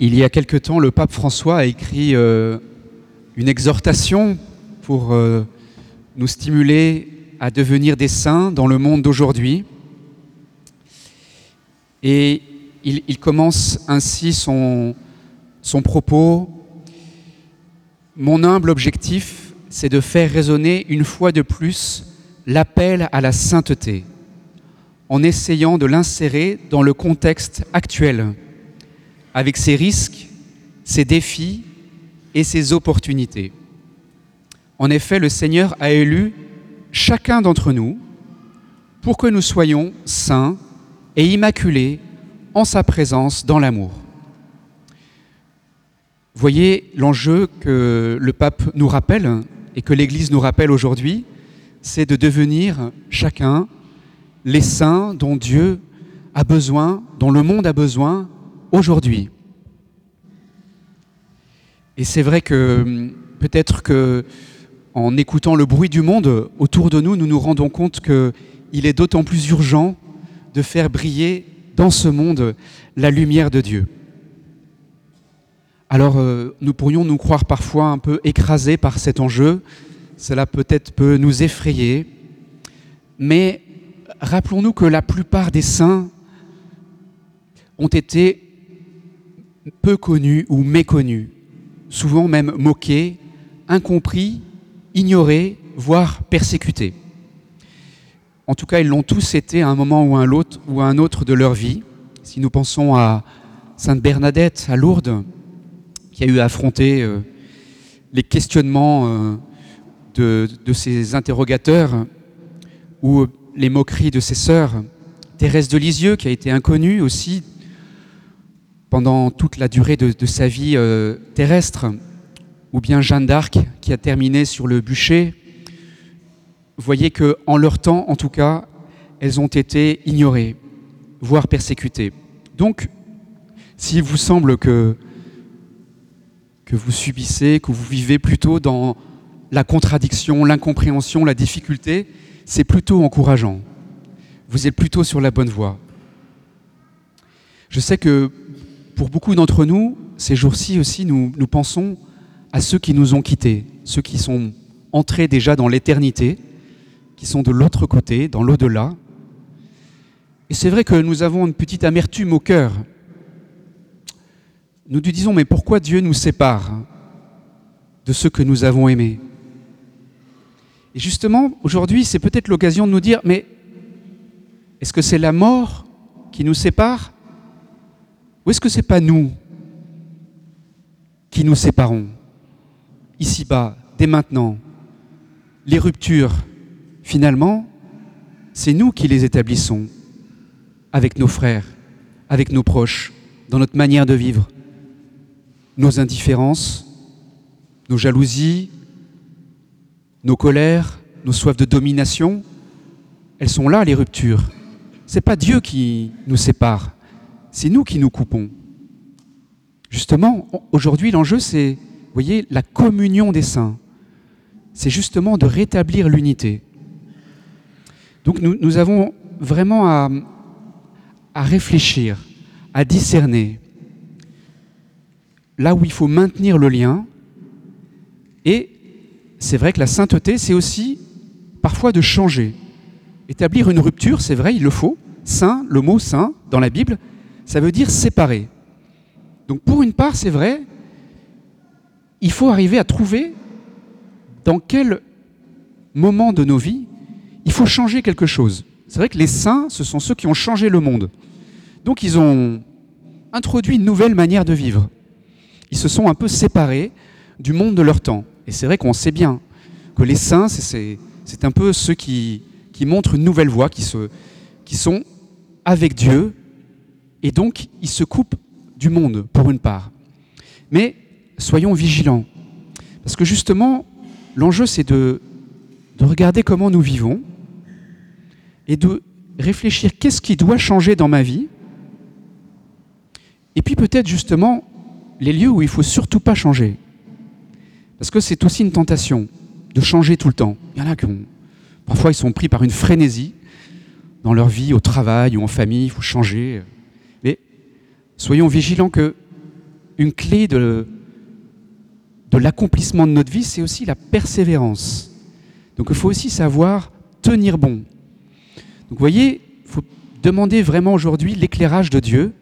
Il y a quelque temps, le pape François a écrit euh, une exhortation pour euh, nous stimuler à devenir des saints dans le monde d'aujourd'hui. Et il, commence ainsi son propos. Mon humble objectif, c'est de faire résonner une fois de plus l'appel à la sainteté, en essayant de l'insérer dans le contexte actuel, avec ses risques, ses défis et ses opportunités. En effet, le Seigneur a élu chacun d'entre nous pour que nous soyons saints et immaculés en sa présence dans l'amour. Voyez l'enjeu que le pape nous rappelle et que l'Église nous rappelle aujourd'hui, c'est de devenir chacun les saints dont Dieu a besoin, dont le monde a besoin aujourd'hui. Et c'est vrai que peut-être que en écoutant le bruit du monde autour de nous, nous nous rendons compte qu'il est d'autant plus urgent de faire briller dans ce monde la lumière de Dieu. Alors euh, nous pourrions nous croire parfois un peu écrasés par cet enjeu, cela peut-être peut nous effrayer, mais rappelons-nous que la plupart des saints ont été peu connus ou méconnus, souvent même moqués, incompris, ignorés, voire persécutés. En tout cas, ils l'ont tous été à un moment ou à un autre, ou à un autre de leur vie. Si nous pensons à Sainte Bernadette à Lourdes, qui a eu à affronter euh, les questionnements euh, de, de, ses interrogateurs ou les moqueries de ses sœurs. Thérèse de Lisieux, qui a été inconnue aussi pendant toute la durée de, sa vie euh, terrestre, ou bien Jeanne d'Arc, qui a terminé sur le bûcher. Voyez que, en leur temps, en tout cas, elles ont été ignorées, voire persécutées. Donc, s'il vous semble que que vous subissez, que vous vivez plutôt dans la contradiction, l'incompréhension, la difficulté, c'est plutôt encourageant. Vous êtes plutôt sur la bonne voie. Je sais que pour beaucoup d'entre nous, ces jours-ci aussi, nous, pensons à ceux qui nous ont quittés, ceux qui sont entrés déjà dans l'éternité, qui sont de l'autre côté, dans l'au-delà. Et c'est vrai que nous avons une petite amertume au cœur nous nous disons, mais pourquoi Dieu nous sépare de ceux que nous avons aimés? Et justement, aujourd'hui, c'est peut-être l'occasion de nous dire, mais est-ce que c'est la mort qui nous sépare Ou est-ce que ce n'est pas nous qui nous séparons Ici-bas, dès maintenant, les ruptures, finalement, c'est nous qui les établissons avec nos frères, avec nos proches, dans notre manière de vivre nos indifférences, nos jalousies, nos colères, nos soifs de domination, elles sont là, les ruptures. Ce n'est pas Dieu qui nous sépare, c'est nous qui nous coupons. Justement, aujourd'hui, l'enjeu, c'est, voyez, la communion des saints. C'est justement de rétablir l'unité. Donc nous, avons vraiment à réfléchir, à discerner, là où il faut maintenir le lien. Et c'est vrai que la sainteté, c'est aussi parfois de changer. Établir une rupture, c'est vrai, il le faut. Saint, le mot saint dans la Bible, ça veut dire séparer. Donc pour une part, c'est vrai, il faut arriver à trouver dans quel moment de nos vies il faut changer quelque chose. C'est vrai que les saints, ce sont ceux qui ont changé le monde. Donc ils ont introduit une nouvelle manière de vivre ils se sont un peu séparés du monde de leur temps. Et c'est vrai qu'on sait bien que les saints, c'est un peu ceux qui, montrent une nouvelle voie, qui sont avec Dieu, et donc ils se coupent du monde, pour une part. Mais soyons vigilants, parce que justement, l'enjeu, c'est de, de regarder comment nous vivons, et de réfléchir qu'est-ce qui doit changer dans ma vie, et puis peut-être justement les lieux où il ne faut surtout pas changer. Parce que c'est aussi une tentation de changer tout le temps. Il y en a qui parfois ils sont pris par une frénésie dans leur vie, au travail ou en famille, il faut changer. Soyons vigilants que une clé de, l'accomplissement de notre vie, c'est aussi la persévérance. Donc il faut aussi savoir tenir bon. Donc vous voyez, il faut demander vraiment aujourd'hui l'éclairage de Dieu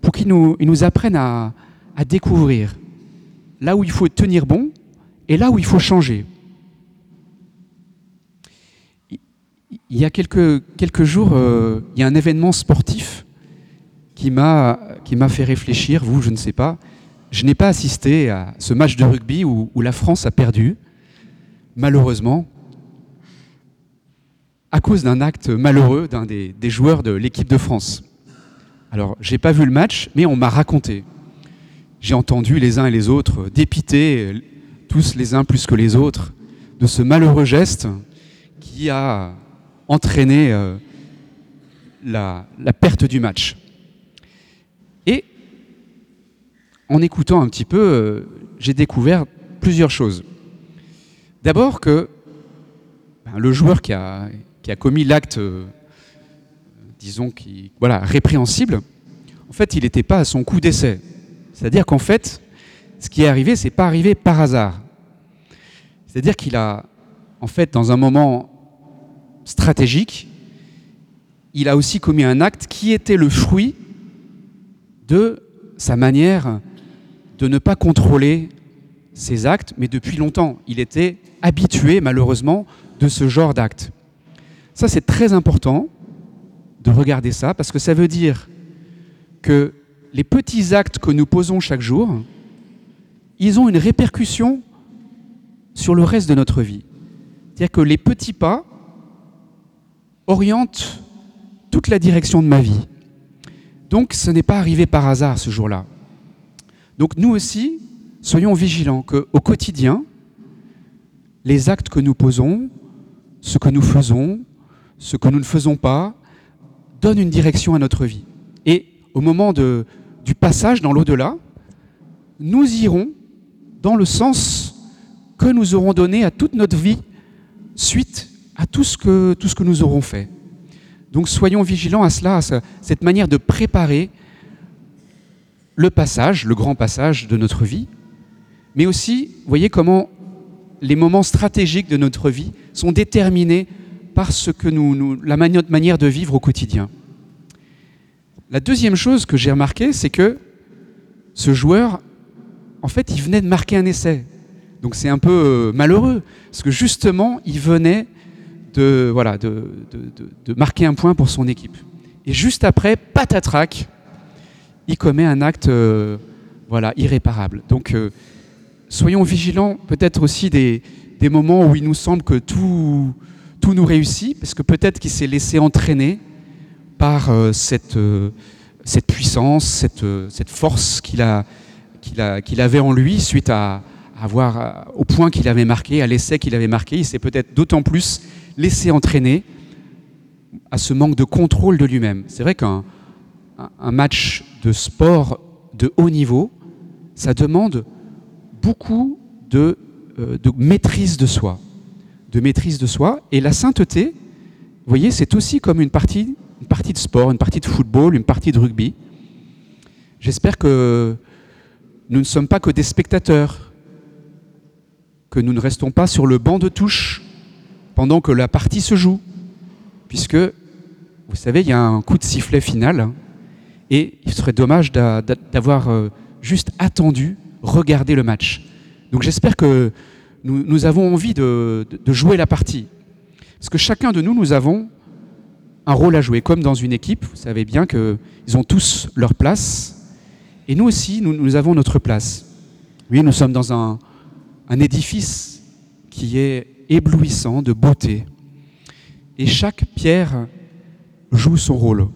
pour qu'il nous, apprenne à, découvrir là où il faut tenir bon et là où il faut changer. Il y a quelques, quelques jours, euh, il y a un événement sportif qui m'a fait réfléchir, vous, je ne sais pas. Je n'ai pas assisté à ce match de rugby où, la France a perdu, malheureusement, à cause d'un acte malheureux d'un des, des, joueurs de l'équipe de France. Alors, j'ai pas vu le match, mais on m'a raconté. J'ai entendu les uns et les autres dépiter, tous les uns plus que les autres, de ce malheureux geste qui a entraîné euh, la, la perte du match. Et en écoutant un petit peu, euh, j'ai découvert plusieurs choses. D'abord que ben, le joueur qui a, commis l'acte, euh, disons, qui, voilà, répréhensible, en fait, il n'était pas à son coup d'essai. C'est-à-dire qu'en fait, ce qui est arrivé, c'est pas arrivé par hasard. C'est-à-dire qu'il a, en fait, dans un moment stratégique, il a aussi commis un acte qui était le fruit de sa manière de ne pas contrôler ses actes, mais depuis longtemps, il était habitué, malheureusement, de ce genre d'acte. Ça, c'est très important de regarder ça, parce que ça veut dire que les petits actes que nous posons chaque jour, ils ont une répercussion sur le reste de notre vie. C'est-à-dire que les petits pas orientent toute la direction de ma vie. Donc ce n'est pas arrivé par hasard ce jour-là. Donc nous aussi, soyons vigilants qu'au quotidien, les actes que nous posons, ce que nous faisons, ce que nous ne faisons pas, donnent une direction à notre vie. Et au moment du passage dans l'au-delà, nous irons dans le sens que nous aurons donné à toute notre vie suite à tout ce que, tout ce que nous aurons fait. Donc soyons vigilants à cela, à cette manière de préparer le passage, le grand passage de notre vie, mais aussi, voyez comment les moments stratégiques de notre vie sont déterminés par ce que nous, la manière de vivre au quotidien. La deuxième chose que j'ai remarqué, c'est que ce joueur, en fait, il venait de marquer un essai. Donc c'est un peu euh, malheureux, parce que justement, il venait de, voilà, de, marquer un point pour son équipe. Et juste après, patatrac, il commet un acte euh, voilà, irréparable. Donc euh, soyons vigilants peut-être aussi des, moments où il nous semble que tout, nous réussit, parce que peut-être qu'il s'est laissé entraîner par euh, cette, puissance, cette, force qu'il avait en lui suite avoir, au point qu'il avait marqué, à l'essai qu'il avait marqué. Il s'est peut-être d'autant plus laissé entraîner à ce manque de contrôle de lui-même. C'est vrai qu'un un match de sport de haut niveau, ça demande beaucoup de, euh, maîtrise de soi. Maîtrise de soi. Et la sainteté, vous voyez, c'est aussi comme une partie, une partie de sport, une partie de football, une partie de rugby. J'espère que nous ne sommes pas que des spectateurs, que nous ne restons pas sur le banc de touche pendant que la partie se joue, puisque, vous savez, il y a un coup de sifflet final, et il serait dommage d'avoir euh, juste attendu, regardé le match. Donc j'espère que nous, avons envie de, jouer la partie. Parce que chacun de nous, nous avons un rôle à jouer. Comme dans une équipe, vous savez bien qu'ils ont tous leur place. Et nous aussi, nous, avons notre place. Oui, nous sommes dans un édifice qui est éblouissant de beauté. Et chaque pierre joue son rôle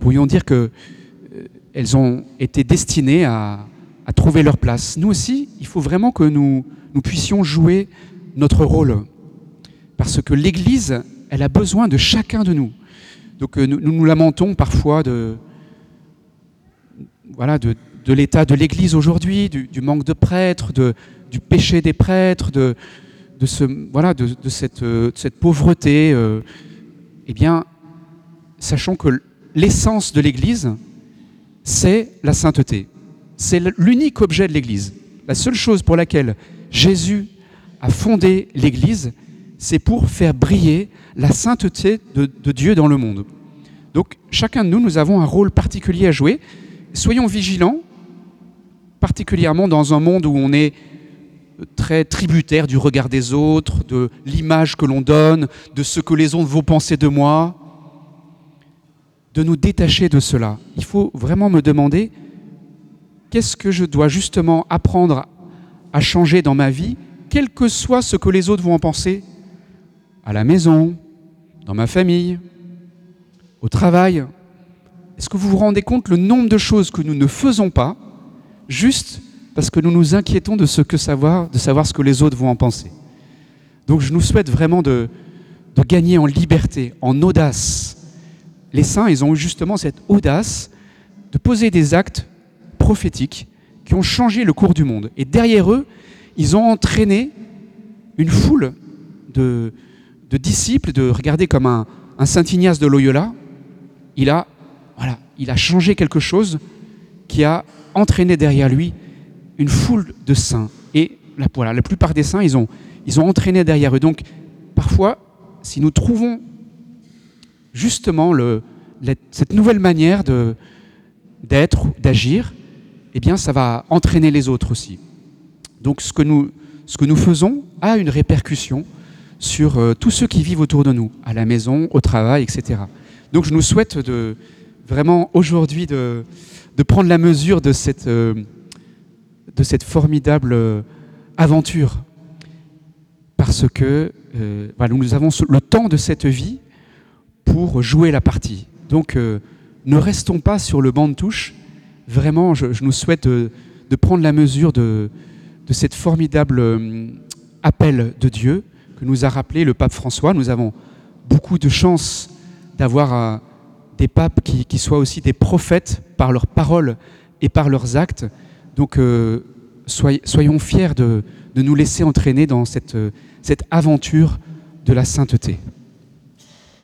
pourrions dire qu'elles euh, ont été destinées à, trouver leur place. Nous aussi, il faut vraiment que nous, puissions jouer notre rôle. Parce que l'Église, elle a besoin de chacun de nous. Donc euh, nous, nous lamentons parfois de, voilà, de, l'état de l'Église aujourd'hui, du, manque de prêtres, de, du péché des prêtres, de, de, ce, voilà, de, euh, cette, pauvreté. Euh, eh bien, sachant que l'essence de l'Église, c'est la sainteté. C'est l'unique objet de l'Église. La seule chose pour laquelle Jésus a fondé l'Église, c'est pour faire briller la sainteté de, Dieu dans le monde. Donc chacun de nous, nous avons un rôle particulier à jouer. Soyons vigilants, particulièrement dans un monde où on est très tributaire du regard des autres, de l'image que l'on donne, de ce que les autres vont penser de moi, de nous détacher de cela. Il faut vraiment me demander qu'est-ce que je dois justement apprendre à changer dans ma vie, quel que soit ce que les autres vont en penser, à la maison, dans ma famille, au travail. Est-ce que vous vous rendez compte le nombre de choses que nous ne faisons pas juste parce que nous nous inquiétons de ce que savoir, de savoir ce que les autres vont en penser? Donc je nous souhaite vraiment de, de gagner en liberté, en audace. Les saints, ils ont eu justement cette audace de poser des actes prophétiques qui ont changé le cours du monde. Et derrière eux, ils ont entraîné une foule de, disciples, de regarder comme un, un Saint Ignace de Loyola. Il a, voilà, il a changé quelque chose qui a entraîné derrière lui une foule de saints. Et la, voilà, la plupart des saints, ils ont, ils ont entraîné derrière eux. Donc, parfois, si nous trouvons justement cette nouvelle manière d'être, d'agir, eh bien, ça va entraîner les autres aussi. Donc, ce que nous, ce que faisons a une répercussion sur euh, tous ceux qui vivent autour de nous, à la maison, au travail, etc. Donc, je nous souhaite vraiment aujourd'hui de, prendre la mesure de cette, euh, formidable euh, aventure. Parce que nous avons le temps de cette vie pour jouer la partie. Donc ne restons pas sur le banc de touche. Vraiment, je, nous souhaite de, de, prendre la mesure de, de cette formidable appel de Dieu que nous a rappelé le pape François. Nous avons beaucoup de chance d'avoir des papes qui, soient aussi des prophètes par leurs paroles et par leurs actes. Donc euh, soy, soyons fiers de, nous laisser entraîner dans cette aventure de la sainteté.